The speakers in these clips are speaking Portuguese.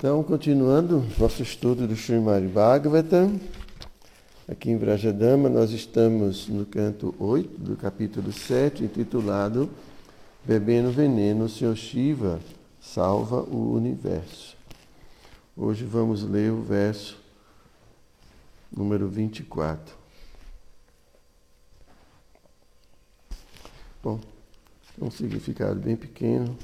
Então, continuando nosso estudo do Srimad Bhagavatam, aqui em Vrajadama, nós estamos no canto 8 do capítulo 7, intitulado Bebendo Veneno, Senhor Shiva salva o universo. Hoje vamos ler o verso número 24. Bom, é um significado bem pequeno.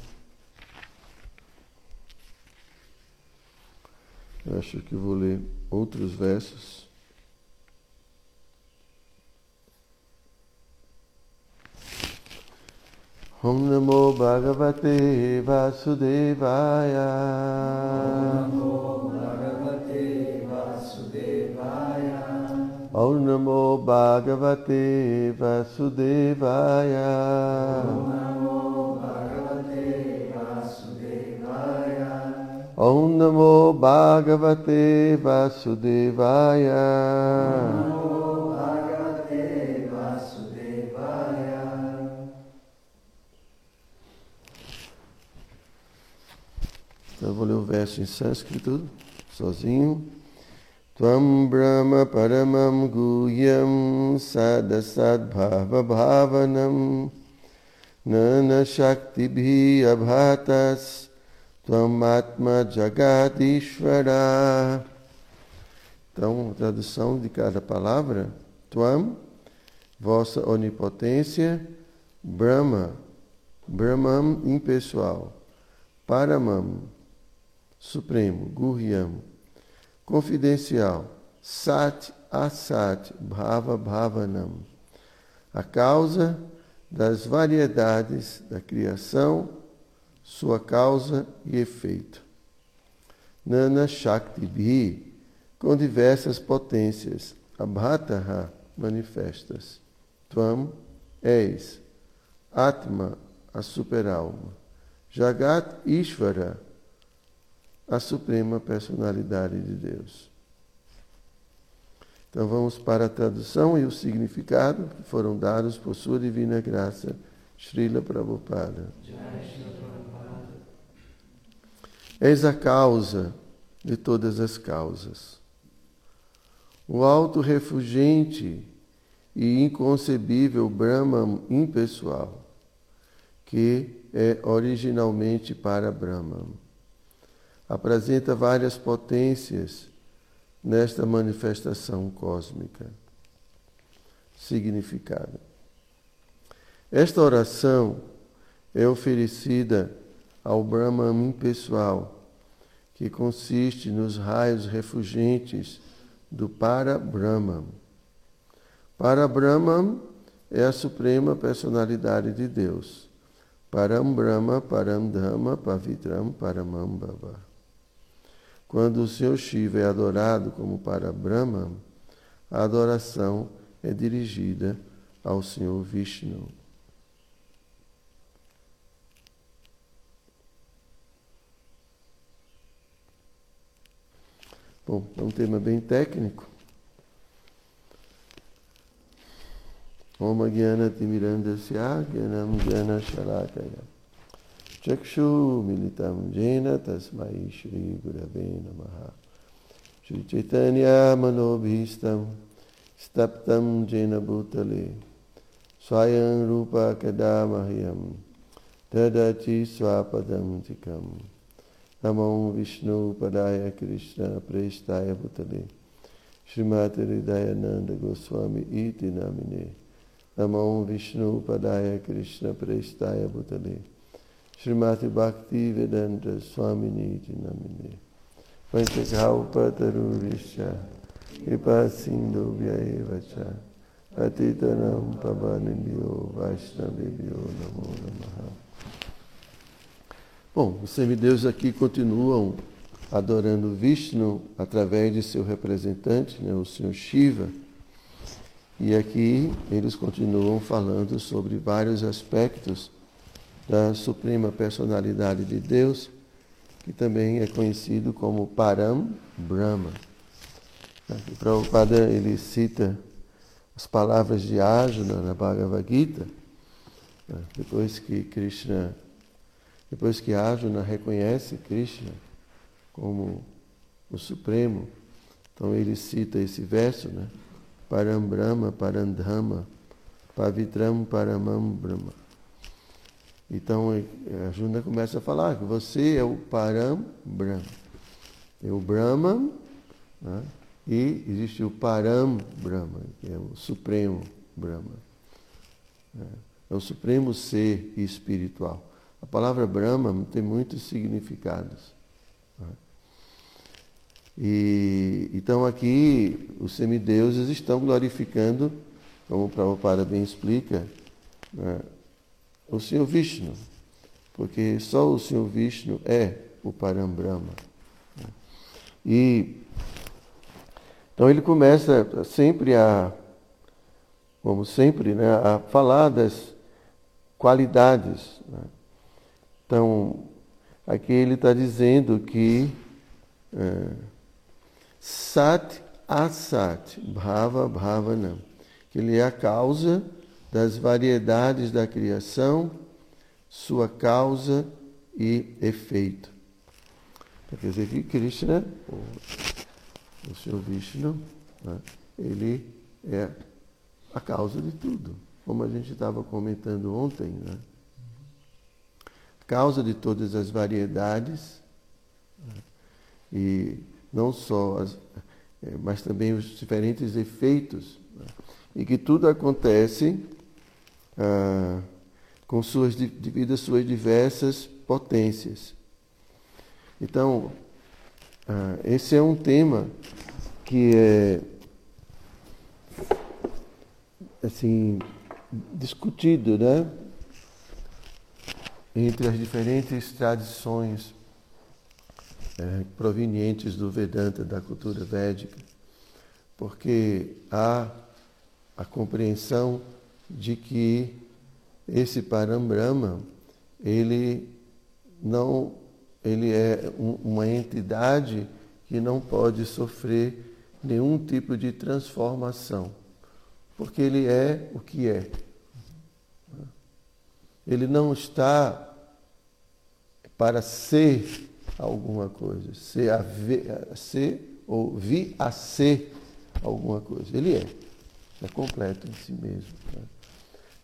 Eu acho que vou ler outros versos. Om Namo Bhagavate Vasudevaya. Namo Bhagavate Vasudevaya. Om Namo Bhagavate Vasudevaya. Namo Om Namo Bhagavate Vasudevaya. Bhagavate Vasudevaya. Então eu vou ler o verso em sânscrito, sozinho. Tvam Brahma Paramam Guhyam Sadasad Bhava Bhavanam Nana Shakti Abhatas Tvam Atma Jagadishvara Então, tradução de cada palavra. Tvam, vossa onipotência. Brahma, Brahman impessoal. Paramam, supremo. Guhyam, confidencial. Sat, asat, bhava, bhavanam. A causa das variedades da criação, sua causa e efeito. Nana Shakti Bhi, com diversas potências. Abhataha, manifestas. Tvam, és. Atma, a superalma. Jagat Ishvara, a suprema personalidade de Deus. Então vamos para a tradução e o significado que foram dados por sua divina graça, Srila Prabhupada. És a causa de todas as causas. O alto refugente e inconcebível Brahman impessoal, que é originalmente para Brahman. Apresenta várias potências nesta manifestação cósmica. Significado. Esta oração é oferecida ao Brahman impessoal, que consiste nos raios refugentes do Para-Brahman. Para-Brahman é a suprema personalidade de Deus. Param Brahma, Param Dhamma, Pavitram, Paramam Bhava. Quando o Senhor Shiva é adorado como para Brahma, a adoração é dirigida ao Senhor Vishnu. Bom, é um tema bem técnico. Om Gyana Timirandasya Gyanam Gyana Shalakaya. Chakshu Militam Jena Tasmai Shri Gurave Namaha. Shri Chaitanya Manobhistam Staptam Jena Bhutale. Swayam Rupa Kadamahyam Tadachi Swapadam Tikam Namo Vishnu Padaya Krishna Prestaya Bhutale. Srimati Hridayananda Goswami Iti Namine. Namo Vishnu Padaya Krishna Prestaya Bhutale. Srimati Bhakti Vedanta Swamini Namine. Panchakaupa Tarurisha Kripa Sindhu Vyaevacha Atitanam Pavanibhyo Vaishnavibhyo Namo Namaha Bom, os semideuses aqui continuam adorando Vishnu através de seu representante, né, o Senhor Shiva. E aqui eles continuam falando sobre vários aspectos da suprema personalidade de Deus, que também é conhecido como Param Brahma. O Prabhupada ele cita as palavras de Arjuna na Bhagavad Gita, né, depois que Krishna, depois que Arjuna reconhece Krishna como o Supremo. Então ele cita esse verso, né? Parambrahma, Parandhama, Pavitram Paramam Brahma. Então a Juna começa a falar que você é o Param Brahma. É o Brahma né? e existe o Param Brahma, que é o Supremo Brahma. É, é o Supremo Ser espiritual. A palavra Brahma tem muitos significados. Né? E, então aqui os semideuses estão glorificando, como o Prabhupada bem explica, né, o Senhor Vishnu, porque só o Senhor Vishnu é o Parambrahma. Né. E então ele começa sempre a, como sempre, né, a falar das qualidades. Né. Então, aqui ele está dizendo que é, Sat Asat, Bhava Bhavanam, que ele é a causa das variedades da criação, sua causa e efeito. Quer dizer que Krishna, o, o Vishnu, né, ele é a causa de tudo. Como a gente estava comentando ontem, né? Causa de todas as variedades. E não só as, é, mas também os diferentes efeitos, né? e que tudo acontece ah, com suas devido às suas diversas potências. Então, ah, esse é um tema que é assim discutido, né? Entre as diferentes tradições é, provenientes do Vedanta, da cultura védica, porque há a compreensão de que esse Parambrahma, ele não ele é um, uma entidade que não pode sofrer nenhum tipo de transformação, porque ele é o que é. Ele não está para ser alguma coisa, ser, a ver, ser ou vir a ser alguma coisa. Ele é, é completo em si mesmo. Né?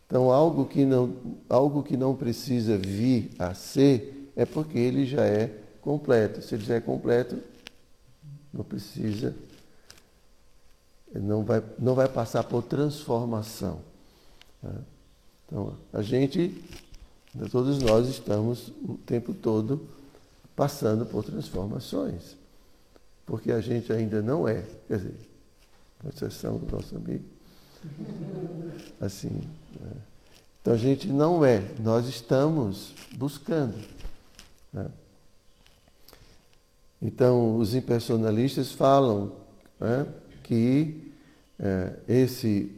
Então, algo que, não, algo que não precisa vir a ser é porque ele já é completo. Se ele já é completo, não precisa, não vai, não vai passar por transformação. Né? Então, a gente, todos nós estamos o tempo todo passando por transformações. Porque a gente ainda não é, quer dizer, com exceção do nosso amigo. Assim. Né? Então a gente não é, nós estamos buscando. Né? Então os impersonalistas falam né, que é, esse,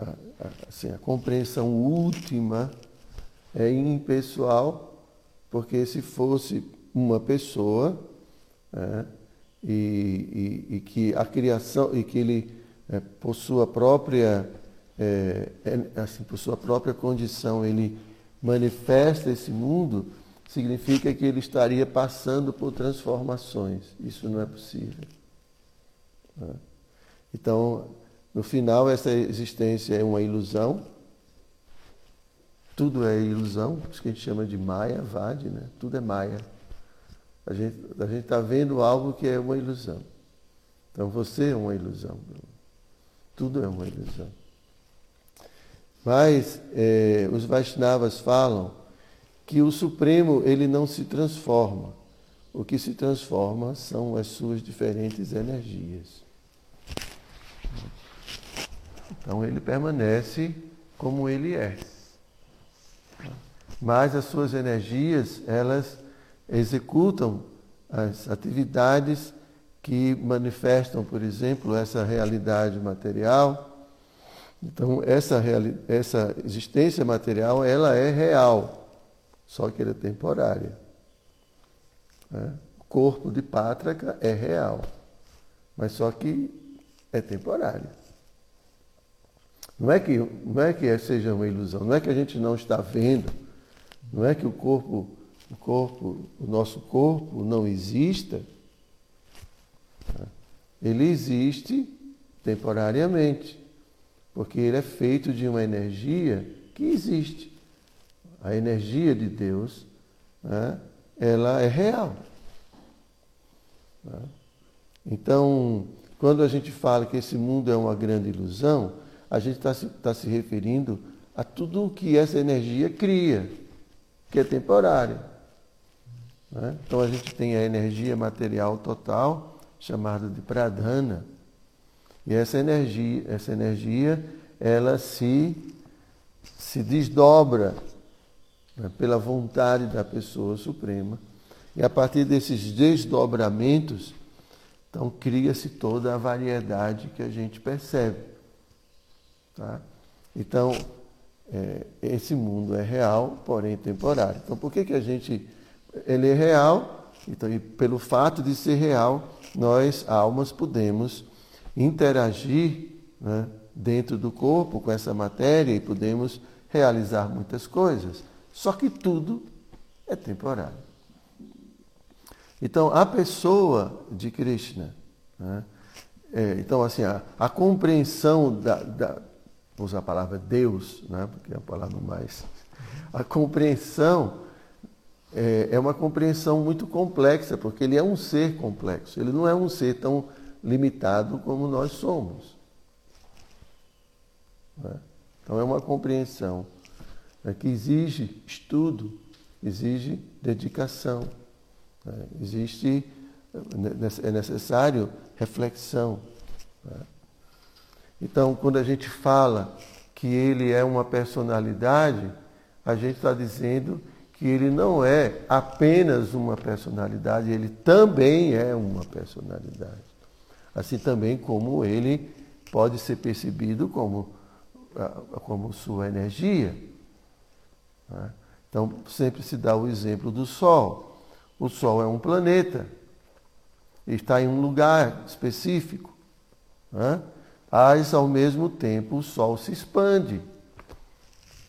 a, assim, a compreensão última é impessoal, porque se fosse uma pessoa é, e, e, e, que a criação e que ele é, por sua própria é, é, assim por sua própria condição ele manifesta esse mundo significa que ele estaria passando por transformações isso não é possível né? então no final essa existência é uma ilusão tudo é ilusão, isso que a gente chama de Maya, Vade, né? Tudo é Maya. A gente a está vendo algo que é uma ilusão. Então você é uma ilusão. Tudo é uma ilusão. Mas é, os Vaishnavas falam que o Supremo ele não se transforma. O que se transforma são as suas diferentes energias. Então ele permanece como ele é. Mas as suas energias, elas executam as atividades que manifestam, por exemplo, essa realidade material. Então, essa, essa existência material, ela é real, só que ela é temporária. Né? O corpo de Pátraca é real, mas só que é temporário. Não é que, não é que seja uma ilusão, não é que a gente não está vendo, não é que o corpo o corpo, o nosso corpo não exista, ele existe temporariamente, porque ele é feito de uma energia que existe. A energia de Deus, né? ela é real. Né? Então, quando a gente fala que esse mundo é uma grande ilusão, a gente está se, tá se referindo a tudo o que essa energia cria, que é temporário. Né? Então a gente tem a energia material total, chamada de pradhana, e essa energia, essa energia ela se, se desdobra né, pela vontade da pessoa suprema. E a partir desses desdobramentos, então cria-se toda a variedade que a gente percebe. Tá? Então, é, esse mundo é real, porém temporário. Então, por que, que a gente. Ele é real, então, e pelo fato de ser real, nós, almas, podemos interagir né, dentro do corpo com essa matéria e podemos realizar muitas coisas. Só que tudo é temporário. Então, a pessoa de Krishna, né, é, então, assim, a, a compreensão da, da, vou usar a palavra Deus, né, porque é a palavra mais. A compreensão é, é uma compreensão muito complexa, porque ele é um ser complexo, ele não é um ser tão limitado como nós somos. Né? Então, é uma compreensão né, que exige estudo, exige dedicação. Né? Existe, é necessário reflexão. Né? Então, quando a gente fala que ele é uma personalidade, a gente está dizendo que ele não é apenas uma personalidade, ele também é uma personalidade. Assim também como ele pode ser percebido como, como sua energia. Né? Então, sempre se dá o exemplo do Sol. O Sol é um planeta, está em um lugar específico, né? Mas ao mesmo tempo o Sol se expande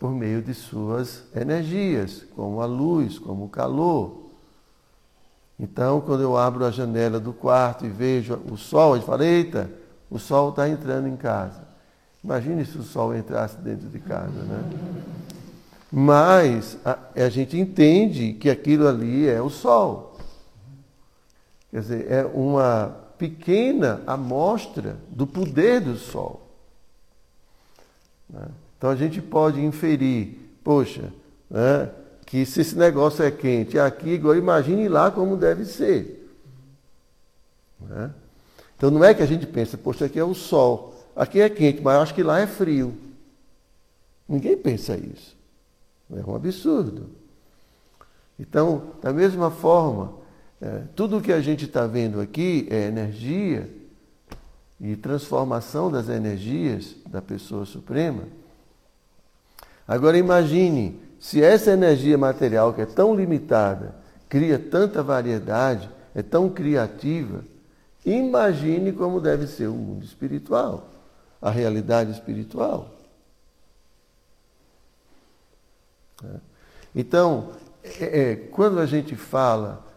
por meio de suas energias, como a luz, como o calor. Então, quando eu abro a janela do quarto e vejo o sol, eu falo, eita, o sol está entrando em casa. Imagine se o sol entrasse dentro de casa, né? Mas a, a gente entende que aquilo ali é o sol. Quer dizer, é uma pequena amostra do poder do sol. Né? Então a gente pode inferir, poxa, né, que se esse negócio é quente aqui, agora imagine lá como deve ser. Né? Então não é que a gente pensa, poxa, aqui é o sol, aqui é quente, mas acho que lá é frio. Ninguém pensa isso. É um absurdo. Então, da mesma forma, é, tudo o que a gente está vendo aqui é energia e transformação das energias da pessoa suprema. Agora imagine se essa energia material que é tão limitada cria tanta variedade, é tão criativa, imagine como deve ser o mundo espiritual, a realidade espiritual. Né? Então, é, é, quando a gente fala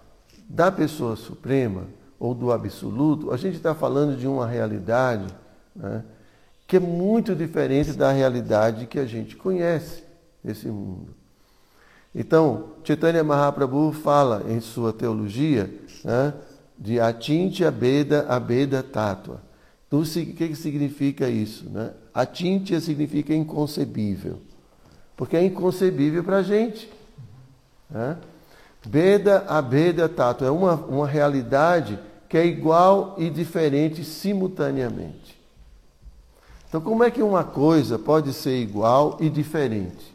da pessoa suprema ou do absoluto, a gente está falando de uma realidade né, que é muito diferente da realidade que a gente conhece desse mundo. Então, Chaitanya Mahaprabhu fala em sua teologia né, de Atinti Abeda Abeda Tatua. Então, o que, que significa isso? Né? Significa inconcebível porque é inconcebível para a gente. Né? Beda a Beda Tato é uma, uma realidade que é igual e diferente simultaneamente. Então, como é que uma coisa pode ser igual e diferente?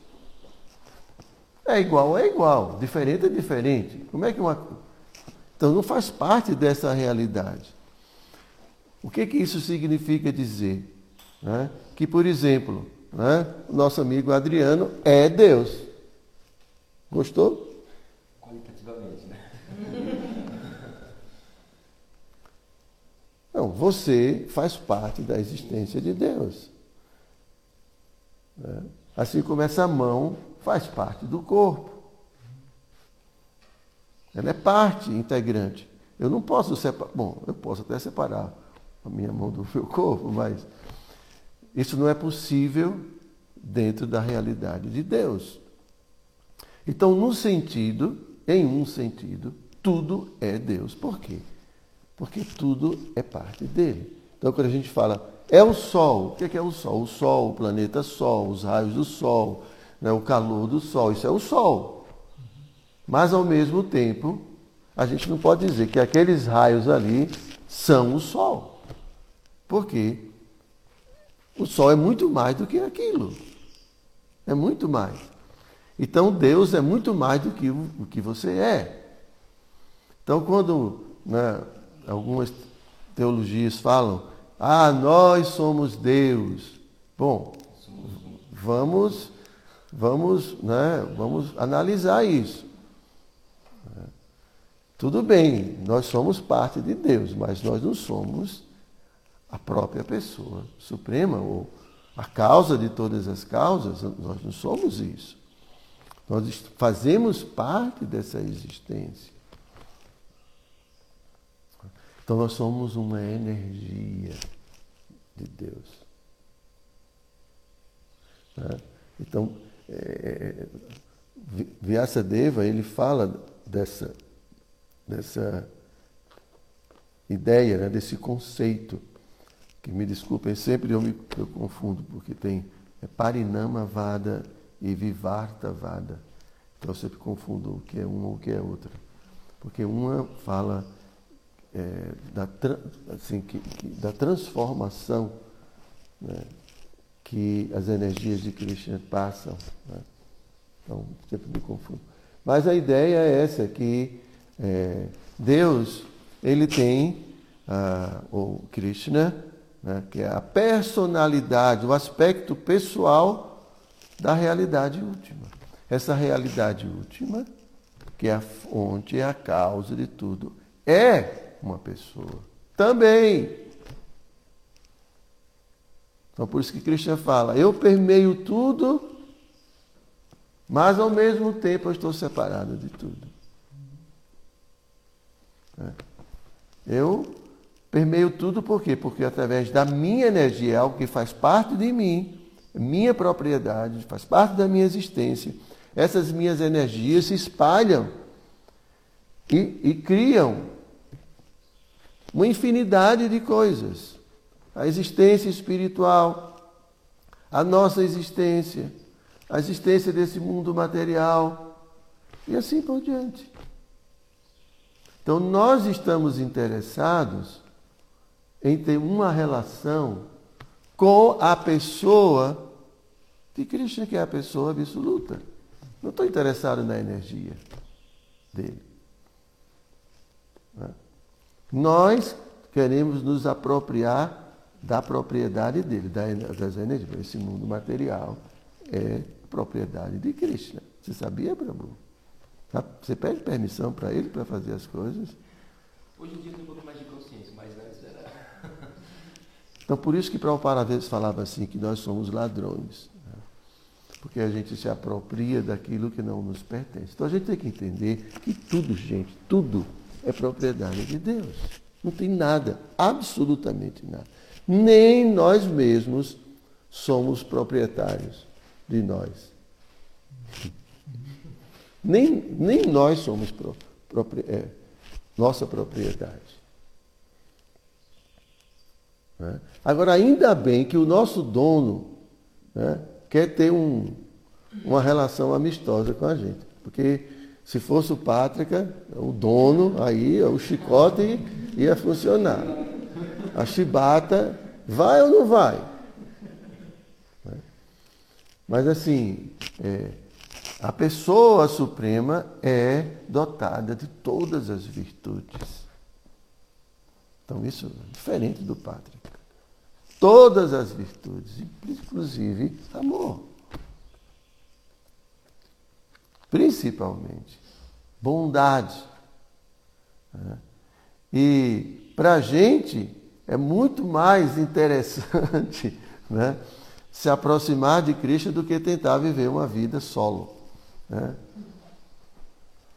É igual, é igual, diferente é diferente. Como é que uma. Então, não faz parte dessa realidade. O que, que isso significa dizer? Né? Que, por exemplo, né? Nosso amigo Adriano é Deus. Gostou? Qualitativamente, né? Não, você faz parte da existência de Deus. Né? Assim como essa mão faz parte do corpo. Ela é parte integrante. Eu não posso separar. Bom, eu posso até separar a minha mão do meu corpo, mas isso não é possível dentro da realidade de Deus. Então, no sentido, em um sentido, tudo é Deus. Por quê? Porque tudo é parte dele. Então, quando a gente fala é o Sol, o que é, é o Sol? O Sol, o planeta Sol, os raios do Sol, né, o calor do Sol, isso é o Sol. Mas, ao mesmo tempo, a gente não pode dizer que aqueles raios ali são o Sol. Por quê? O Sol é muito mais do que aquilo. É muito mais. Então Deus é muito mais do que o que você é. Então, quando né, algumas teologias falam, ah, nós somos Deus. Bom, vamos, vamos, né, vamos analisar isso. Tudo bem, nós somos parte de Deus, mas nós não somos a própria pessoa suprema ou a causa de todas as causas, nós não somos isso. Nós fazemos parte dessa existência. Então nós somos uma energia de Deus. Né? Então, é, Vyasadeva, ele fala dessa, dessa ideia, né? desse conceito que me desculpem, sempre eu me eu confundo, porque tem é Parinama Vada e Vivarta Vada. Então eu sempre confundo o que é uma ou o que é outra. Porque uma fala é, da, assim, que, que, da transformação né, que as energias de Krishna passam. Né? Então sempre me confundo. Mas a ideia é essa, que é, Deus, ele tem, ah, ou Krishna, né, que é a personalidade, o aspecto pessoal da realidade última. Essa realidade última, que é a fonte, é a causa de tudo, é uma pessoa. Também. Então por isso que Cristian fala, eu permeio tudo, mas ao mesmo tempo eu estou separado de tudo. É. Eu Permeio tudo por quê? Porque através da minha energia, é algo que faz parte de mim, minha propriedade, faz parte da minha existência, essas minhas energias se espalham e, e criam uma infinidade de coisas. A existência espiritual, a nossa existência, a existência desse mundo material e assim por diante. Então, nós estamos interessados em ter uma relação com a pessoa de Krishna, que é a pessoa absoluta. Não estou interessado na energia dele. Né? Nós queremos nos apropriar da propriedade dele, das energias. Esse mundo material é propriedade de Krishna. Você sabia, Prabhu? Você pede permissão para ele para fazer as coisas? Hoje em dia tem um pouco mais de consciência, mas antes era então, por isso que Prabhupada às vezes falava assim, que nós somos ladrões. Né? Porque a gente se apropria daquilo que não nos pertence. Então, a gente tem que entender que tudo, gente, tudo é propriedade de Deus. Não tem nada, absolutamente nada. Nem nós mesmos somos proprietários de nós. Nem, nem nós somos pro, é, nossa propriedade. Né? Agora, ainda bem que o nosso dono né, quer ter um, uma relação amistosa com a gente. Porque se fosse o Pátrica, o dono, aí o chicote ia funcionar. A chibata vai ou não vai? Mas assim, é, a pessoa suprema é dotada de todas as virtudes. Então isso é diferente do Pátrica todas as virtudes, inclusive amor. Principalmente bondade. Né? E para a gente é muito mais interessante né, se aproximar de Cristo do que tentar viver uma vida solo. Né?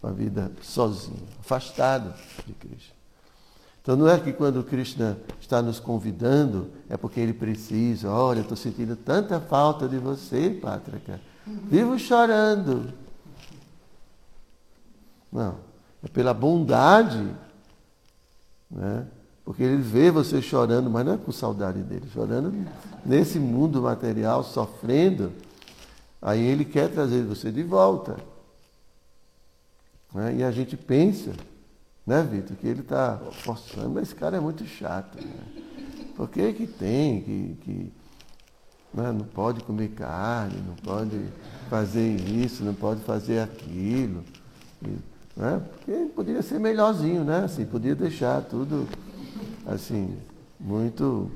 uma vida sozinho, afastado de Krishna. Então não é que quando Krishna está nos convidando, é porque ele precisa, olha, estou sentindo tanta falta de você, Pátrica. Vivo chorando. Não. É pela bondade, né? Porque ele vê você chorando, mas não é com saudade dele, chorando nesse mundo material, sofrendo. Aí ele quer trazer você de volta. Né? E a gente pensa, né, Vitor, que ele está forçando, mas esse cara é muito chato. Né? Por que, que tem que, que né, não pode comer carne, não pode fazer isso, não pode fazer aquilo? Né? Porque poderia ser melhorzinho, né? Assim, podia deixar tudo assim, muito.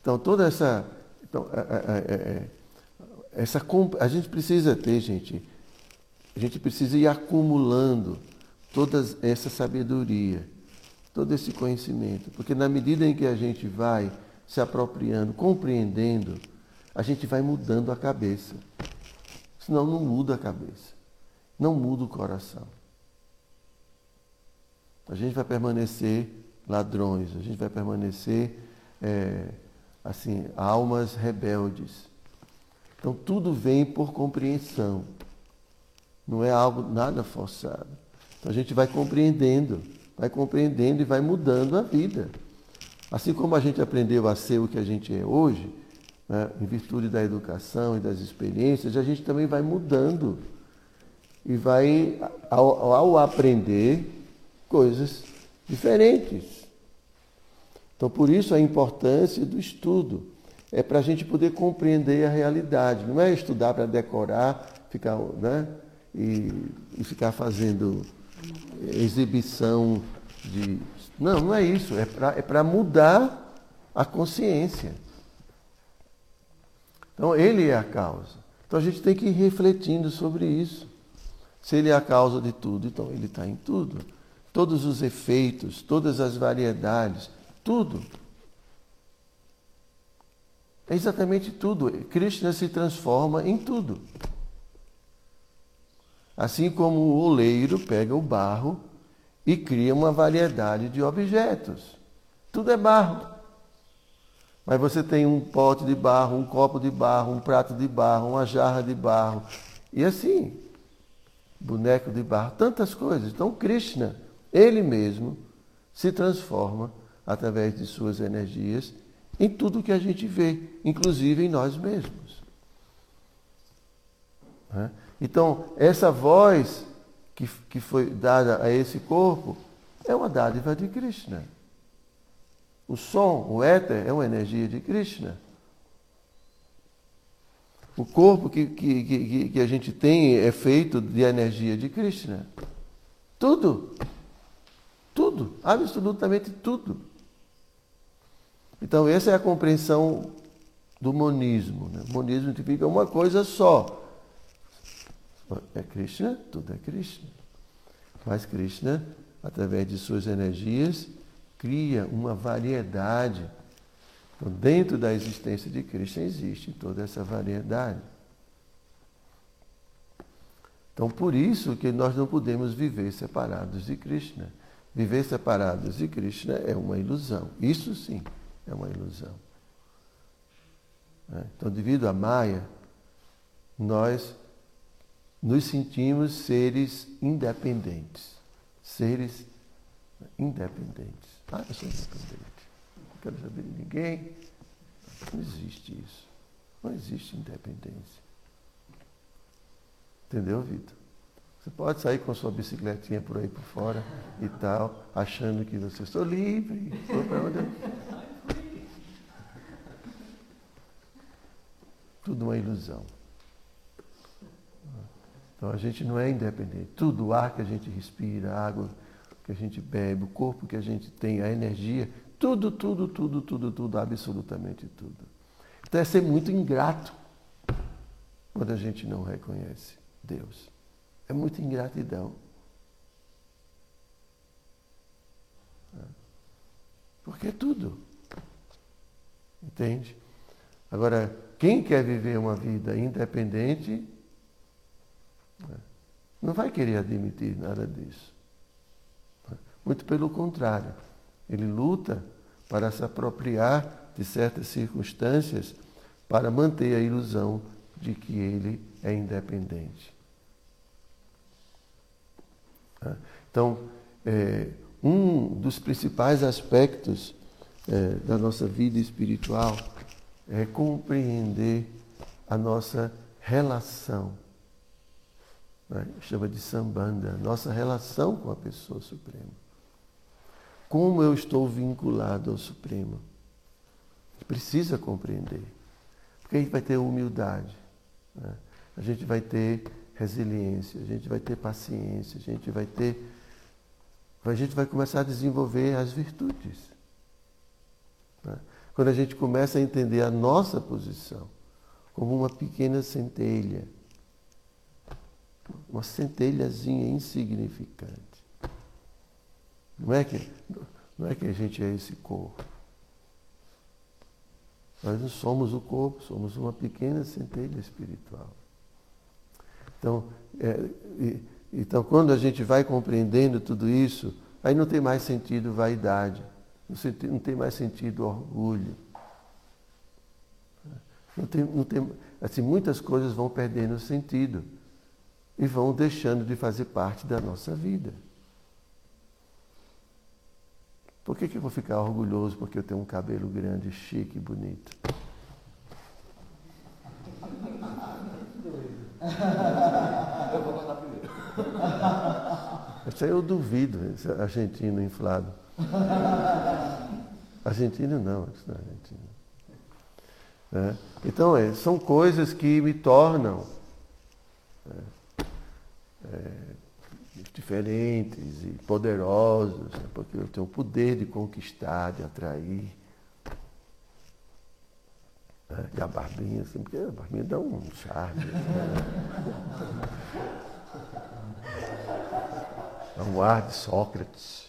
Então toda essa. Então, é, é, é, essa a gente precisa ter, gente, a gente precisa ir acumulando toda essa sabedoria, todo esse conhecimento, porque na medida em que a gente vai se apropriando, compreendendo, a gente vai mudando a cabeça. Senão não muda a cabeça, não muda o coração. A gente vai permanecer ladrões, a gente vai permanecer é, assim almas rebeldes. Então tudo vem por compreensão, não é algo nada forçado. Então a gente vai compreendendo, vai compreendendo e vai mudando a vida. Assim como a gente aprendeu a ser o que a gente é hoje, né, em virtude da educação e das experiências, a gente também vai mudando e vai, ao, ao aprender, coisas diferentes. Então, por isso a importância do estudo. É para a gente poder compreender a realidade. Não é estudar para decorar, ficar, né? E, e ficar fazendo exibição de. Não, não é isso. É para é mudar a consciência. Então, ele é a causa. Então, a gente tem que ir refletindo sobre isso. Se ele é a causa de tudo, então ele está em tudo todos os efeitos, todas as variedades, tudo. É exatamente tudo. Krishna se transforma em tudo. Assim como o oleiro pega o barro e cria uma variedade de objetos. Tudo é barro. Mas você tem um pote de barro, um copo de barro, um prato de barro, uma jarra de barro. E assim, boneco de barro, tantas coisas. Então, Krishna ele mesmo se transforma através de suas energias em tudo que a gente vê, inclusive em nós mesmos. Né? Então, essa voz que, que foi dada a esse corpo é uma dádiva de Krishna. O som, o éter, é uma energia de Krishna. O corpo que, que, que, que a gente tem é feito de energia de Krishna. Tudo. Tudo, absolutamente tudo. Então, essa é a compreensão do monismo. Né? Monismo significa uma coisa só. É Krishna? Tudo é Krishna. Mas Krishna, através de suas energias, cria uma variedade. Então, dentro da existência de Krishna existe toda essa variedade. Então, por isso que nós não podemos viver separados de Krishna. Viver separados de Krishna é uma ilusão. Isso sim é uma ilusão. É, então, devido à Maya, nós nos sentimos seres independentes. Seres independentes. Ah, eu sou independente. Quero saber de ninguém. Não existe isso. Não existe independência. Entendeu, Vitor? Você pode sair com sua bicicletinha por aí por fora e tal, achando que você estou livre, vou para onde Tudo uma ilusão. Então a gente não é independente. Tudo, o ar que a gente respira, a água que a gente bebe, o corpo que a gente tem, a energia, tudo, tudo, tudo, tudo, tudo, absolutamente tudo. Então é ser muito ingrato quando a gente não reconhece Deus. É muita ingratidão. Porque é tudo. Entende? Agora, quem quer viver uma vida independente, né, não vai querer admitir nada disso. Muito pelo contrário, ele luta para se apropriar de certas circunstâncias para manter a ilusão de que ele é independente. Então, é, um dos principais aspectos é, da nossa vida espiritual é compreender a nossa relação. Né? Chama de sambanda, nossa relação com a pessoa suprema. Como eu estou vinculado ao Supremo? Precisa compreender. Porque a gente vai ter humildade, né? a gente vai ter resiliência, a gente vai ter paciência, a gente vai ter. A gente vai começar a desenvolver as virtudes. Né? Quando a gente começa a entender a nossa posição como uma pequena centelha, uma centelhazinha insignificante. Não é que, não é que a gente é esse corpo. Nós não somos o corpo, somos uma pequena centelha espiritual. Então, é, e, então, quando a gente vai compreendendo tudo isso, aí não tem mais sentido vaidade, não tem mais sentido orgulho. Não tem, não tem, assim, muitas coisas vão perdendo sentido e vão deixando de fazer parte da nossa vida. Por que, que eu vou ficar orgulhoso porque eu tenho um cabelo grande, chique e bonito? Eu vou contar primeiro. Isso aí eu duvido, esse argentino inflado. Argentino não, isso não é argentino. É. Então, é, são coisas que me tornam é, é diferentes e poderosos, né? porque eu tenho o poder de conquistar, de atrair. Né? E a barbinha, assim, porque a barbinha dá um charme. Né? Dá um ar de Sócrates,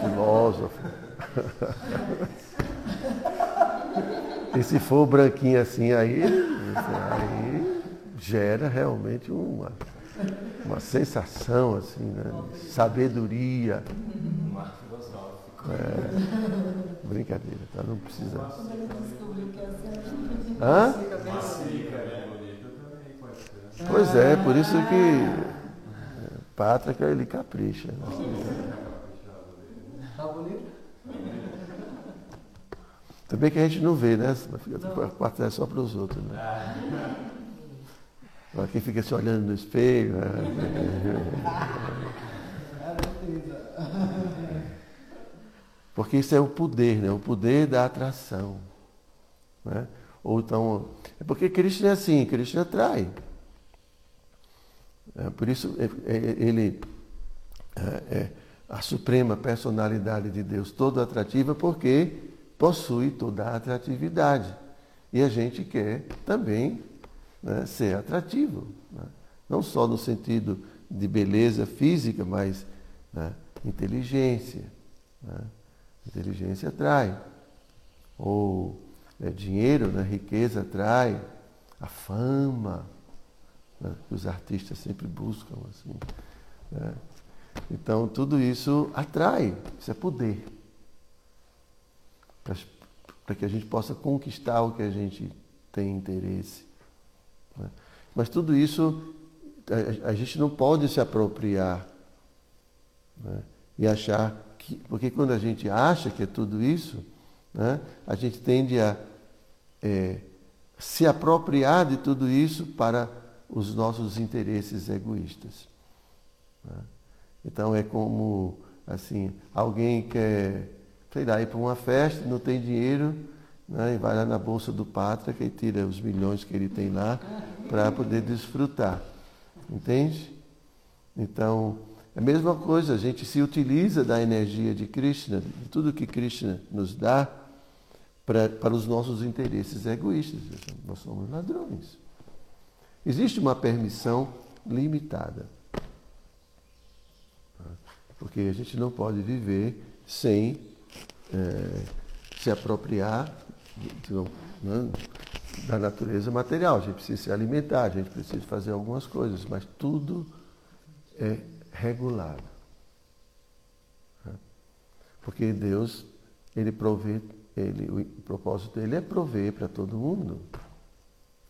filósofo. E se for branquinho assim, aí, aí gera realmente uma uma sensação assim, né? sabedoria. É, brincadeira, tá? Não precisa. Hã? Pois é, por isso que Pátrica ele capricha. Né? Também que a gente não vê, né? Fica é só para os outros. Né? Para quem fica se olhando no espelho. Né? Porque isso é o poder, né? o poder da atração. Né? Ou então, é porque Krishna é assim, Krishna atrai. É, por isso é, é, ele é, é a suprema personalidade de Deus, toda atrativa, porque possui toda a atratividade. E a gente quer também né, ser atrativo. Né? Não só no sentido de beleza física, mas né, inteligência. Né? Inteligência atrai. Ou é, dinheiro, né, riqueza atrai. A fama, né, que os artistas sempre buscam. Assim, né? Então, tudo isso atrai, isso é poder. Para que a gente possa conquistar o que a gente tem interesse. Mas tudo isso a, a, gente não pode se apropriar né? e achar que. Porque quando a gente acha que é tudo isso, né? a gente tende a é, se apropriar de tudo isso para os nossos interesses egoístas. Né? Então é como assim, alguém quer, sei lá, ir para uma festa, não tem dinheiro, né? e vai lá na bolsa do pátria e tira os milhões que ele tem lá para poder desfrutar. Entende? Então, é a mesma coisa, a gente se utiliza da energia de Krishna, de tudo que Krishna nos dá, para, para os nossos interesses egoístas. Nós somos ladrões. Existe uma permissão limitada. Porque a gente não pode viver sem é, se apropriar né, da natureza material. A gente precisa se alimentar, a gente precisa fazer algumas coisas, mas tudo é regulado. Porque Deus, ele provê, ele, o propósito dele é prover para todo mundo.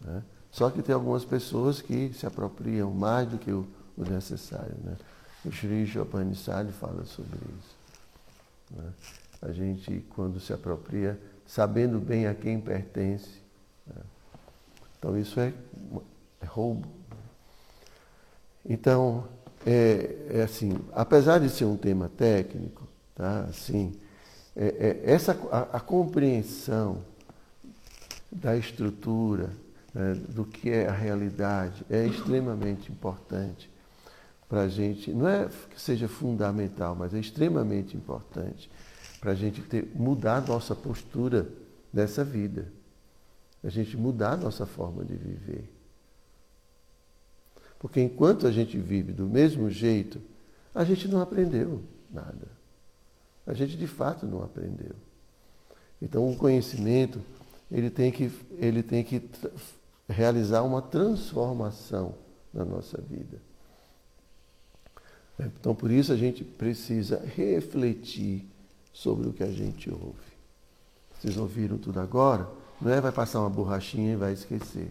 Né? Só que tem algumas pessoas que se apropriam mais do que o, o necessário. Né? O Sri Upanishad fala sobre isso. Né? A gente, quando se apropria, sabendo bem a quem pertence. Né? Então, isso é, é roubo. Então, é, é, assim, apesar de ser um tema técnico, tá? assim, é, é essa, a, a, compreensão da estrutura, né, do que é a realidade, é extremamente importante para a gente, não é que seja fundamental, mas é extremamente importante para a gente ter, mudar a nossa postura dessa vida, a gente mudar a nossa forma de viver. Porque enquanto a gente vive do mesmo jeito, a gente não aprendeu nada. A gente de fato não aprendeu. Então o conhecimento ele tem que, ele tem que realizar uma transformação na nossa vida. Então por isso a gente precisa refletir sobre o que a gente ouve. Vocês ouviram tudo agora? Não é vai passar uma borrachinha e vai esquecer.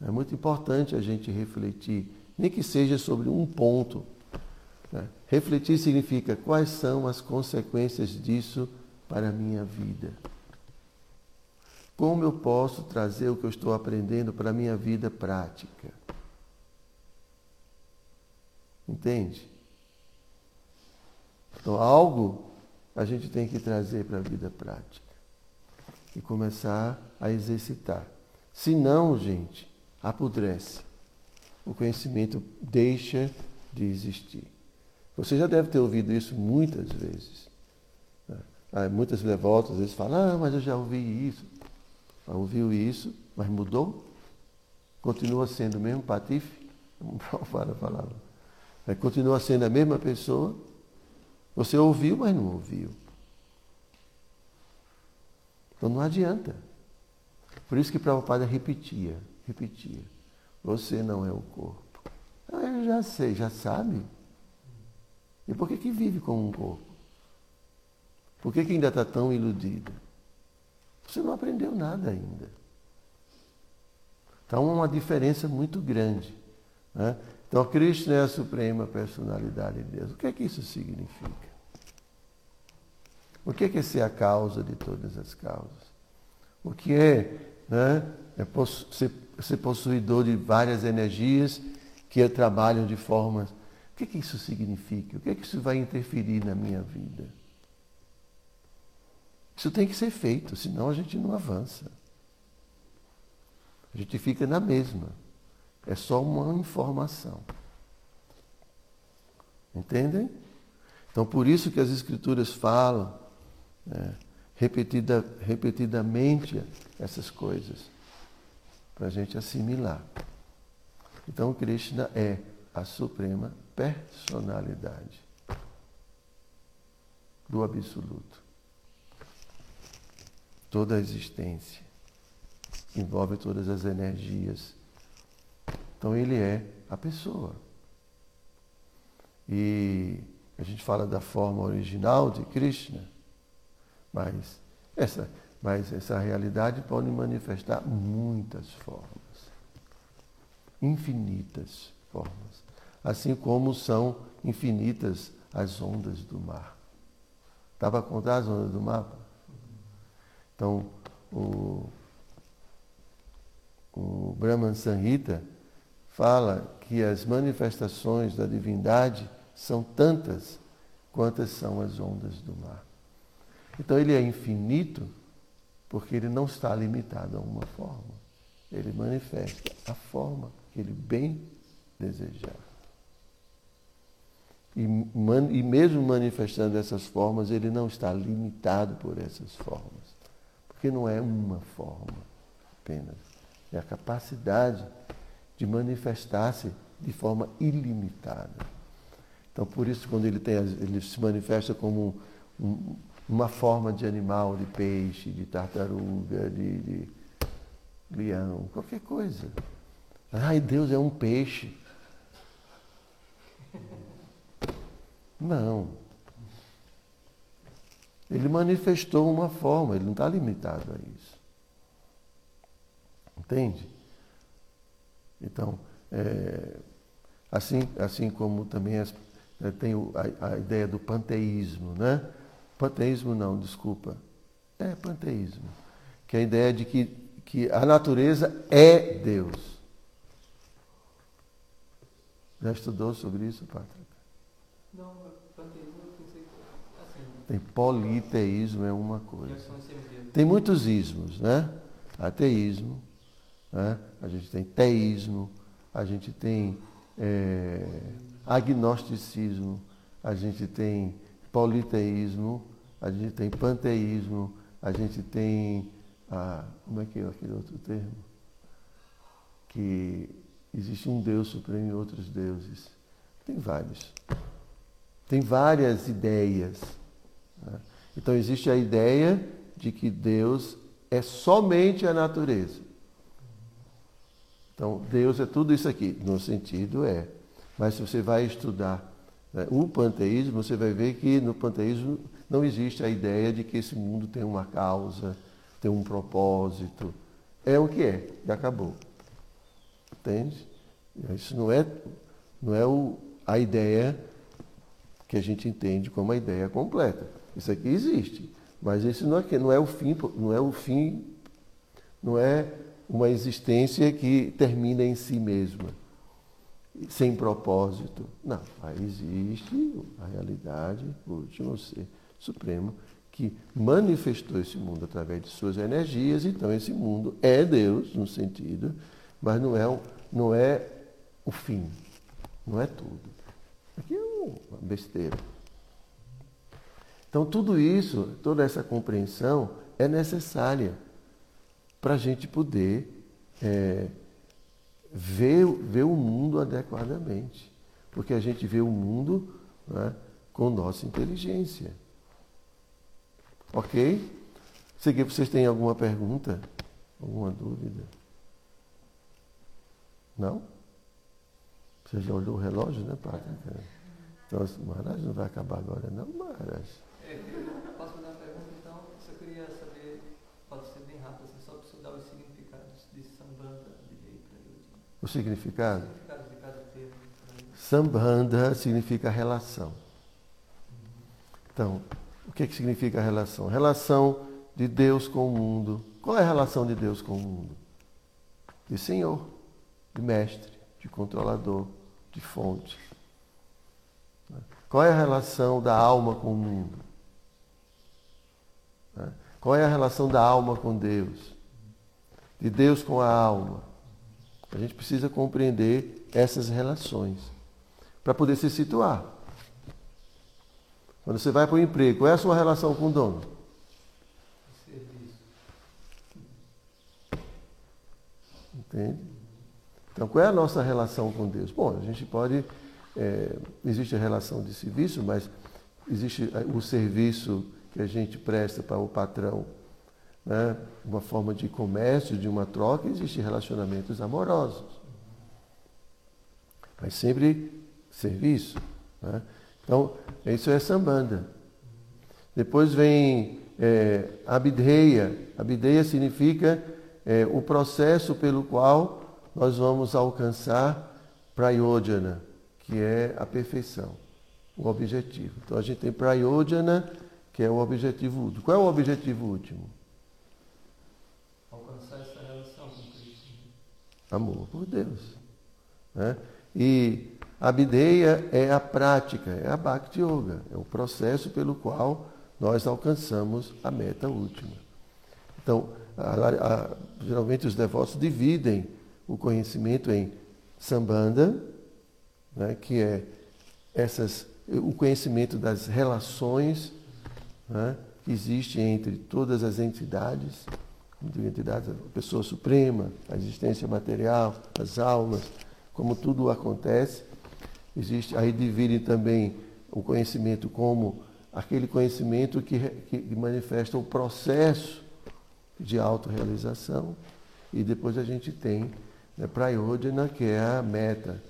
É muito importante a gente refletir, nem que seja sobre um ponto. Né? Refletir significa quais são as consequências disso para a minha vida. Como eu posso trazer o que eu estou aprendendo para a minha vida prática? Entende? Então, algo a gente tem que trazer para a vida prática e começar a exercitar. Se não, gente, apodrece. O conhecimento deixa de existir. Você já deve ter ouvido isso muitas vezes. Né? Muitas devotas às vezes falam, ah, mas eu já ouvi isso. Ouviu isso, mas mudou? Continua sendo o mesmo patife? Para a palavra. Continua sendo a mesma pessoa? Você ouviu, mas não ouviu. Então não adianta. Por isso que Prabhupada repetia repetia. Você não é o corpo. Ah, eu já sei, já sabe. E por que, que vive como um corpo? Por que, que ainda está tão iludido? Você não aprendeu nada ainda. Então, uma diferença muito grande. Né? Então, Cristo é a suprema personalidade de Deus. O que é que isso significa? O que é, que é ser a causa de todas as causas? O que é né, é ser ser possuidor de várias energias que trabalham de formas. O que, que isso significa? O que, que isso vai interferir na minha vida? Isso tem que ser feito, senão a gente não avança. A gente fica na mesma. É só uma informação. Entendem? Então, por isso que as Escrituras falam né, repetida, repetidamente essas coisas para a gente assimilar. Então, Krishna é a suprema personalidade do absoluto. Toda a existência envolve todas as energias. Então, ele é a pessoa. E a gente fala da forma original de Krishna, mas essa mas essa realidade pode manifestar muitas formas, infinitas formas, assim como são infinitas as ondas do mar. Estava a contar as ondas do mar? Então, o, o Brahman Sanhita fala que as manifestações da divindade são tantas quantas são as ondas do mar. Então ele é infinito porque ele não está limitado a uma forma. Ele manifesta a forma que ele bem desejar. E, man, e mesmo manifestando essas formas, ele não está limitado por essas formas. Porque não é uma forma apenas. É a capacidade de manifestar-se de forma ilimitada. Então, por isso, quando ele, tem, ele se manifesta como um, uma forma de animal, de peixe, de tartaruga, de, de leão, qualquer coisa. Ai, Deus é um peixe. Não. Ele manifestou uma forma, ele não está limitado a isso. Entende? Então, é, assim, assim como também as, é, tem a, a, ideia do panteísmo, né? Panteísmo não, desculpa. É panteísmo. Que é a ideia de que, que a natureza é Deus. Já estudou sobre isso, Pátria? Não, panteísmo eu pensei assim. Tem politeísmo, é uma coisa. Tem muitos ismos, né? Ateísmo, né? a gente tem teísmo, a gente tem é, agnosticismo, a gente tem politeísmo, a gente tem panteísmo, a gente tem. Ah, como é que é aquele outro termo? Que existe um Deus supremo e outros deuses. Tem vários. Tem várias ideias. Né? Então existe a ideia de que Deus é somente a natureza. Então Deus é tudo isso aqui, no sentido é. Mas se você vai estudar né, o panteísmo, você vai ver que no panteísmo não existe a ideia de que esse mundo tem uma causa, tem um propósito. É o que é, e acabou. Entende? Isso não é, não é o, a ideia que a gente entende como a ideia completa. Isso aqui existe, mas esse não é, não é o fim, não é o fim, não é uma existência que termina em si mesma, sem propósito. Não, existe a realidade, o último ser supremo, que manifestou esse mundo através de suas energias, então esse mundo é Deus, no sentido, mas não é, não é o fim, não é tudo. Aqui é uma besteira. Então, tudo isso, toda essa compreensão é necessária para a gente poder é, ver, ver o mundo adequadamente. Porque a gente vê o mundo né, com nossa inteligência. Ok? Seguir, vocês têm alguma pergunta? Alguma dúvida? Não? Você já olhou o relógio, né, Padre? Então, assim, Maharaj não vai acabar agora, não, Maharaj. É, posso fazer uma pergunta, então? Eu só queria saber, pode ser bem rápido, assim, só para estudar os significados de Sambanda, direito O significado? Sambanda significa relação. Então, o que, que significa relação? Relação de Deus com o mundo. Qual é a relação de Deus com o mundo? De Senhor, de Mestre, de Controlador, de Fonte. Qual é a relação da alma com o mundo? Qual é a relação da alma com Deus? De Deus com a alma? A gente precisa compreender essas relações para poder se situar. Quando você vai para o emprego, qual é a sua relação com o dono? Entende? Então, qual é a nossa relação com Deus? Bom, a gente pode é, existe a relação de serviço, mas existe é, o serviço que a gente presta para o patrão, né? uma forma de comércio, de uma troca, existem relacionamentos amorosos. Mas sempre serviço. Né? Então, isso é sambanda. Depois vem é. Abdeia significa é, o processo pelo qual nós vamos alcançar prayodhana, que é a perfeição, o objetivo. Então a gente tem Prayodhana, que é o objetivo último. Qual é o objetivo último? Alcançar essa relação com Cristo. Amor por Deus. Né? E a Bideia é a prática, é a Bhakti Yoga, é o processo pelo qual nós alcançamos a meta última. Então, a, a, geralmente os devotos dividem o conhecimento em Sambanda, né, que é essas, o conhecimento das relações né, que existem entre todas as entidades, entidades, a pessoa suprema, a existência material, as almas, como tudo acontece. Existe, aí dividem também o conhecimento como aquele conhecimento que, que manifesta o processo de autorrealização. E depois a gente tem né, Prayodhana, que é a meta,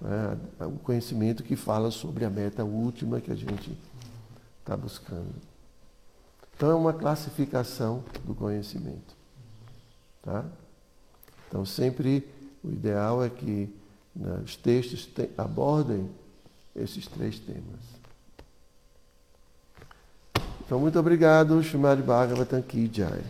Né? O conhecimento que fala sobre a meta última que a gente está buscando. Então é uma classificação do conhecimento. Tá? Então sempre o ideal é que né, os textos te, abordem esses três temas. Então muito obrigado, Shumari Bhagavatam Ki Jai.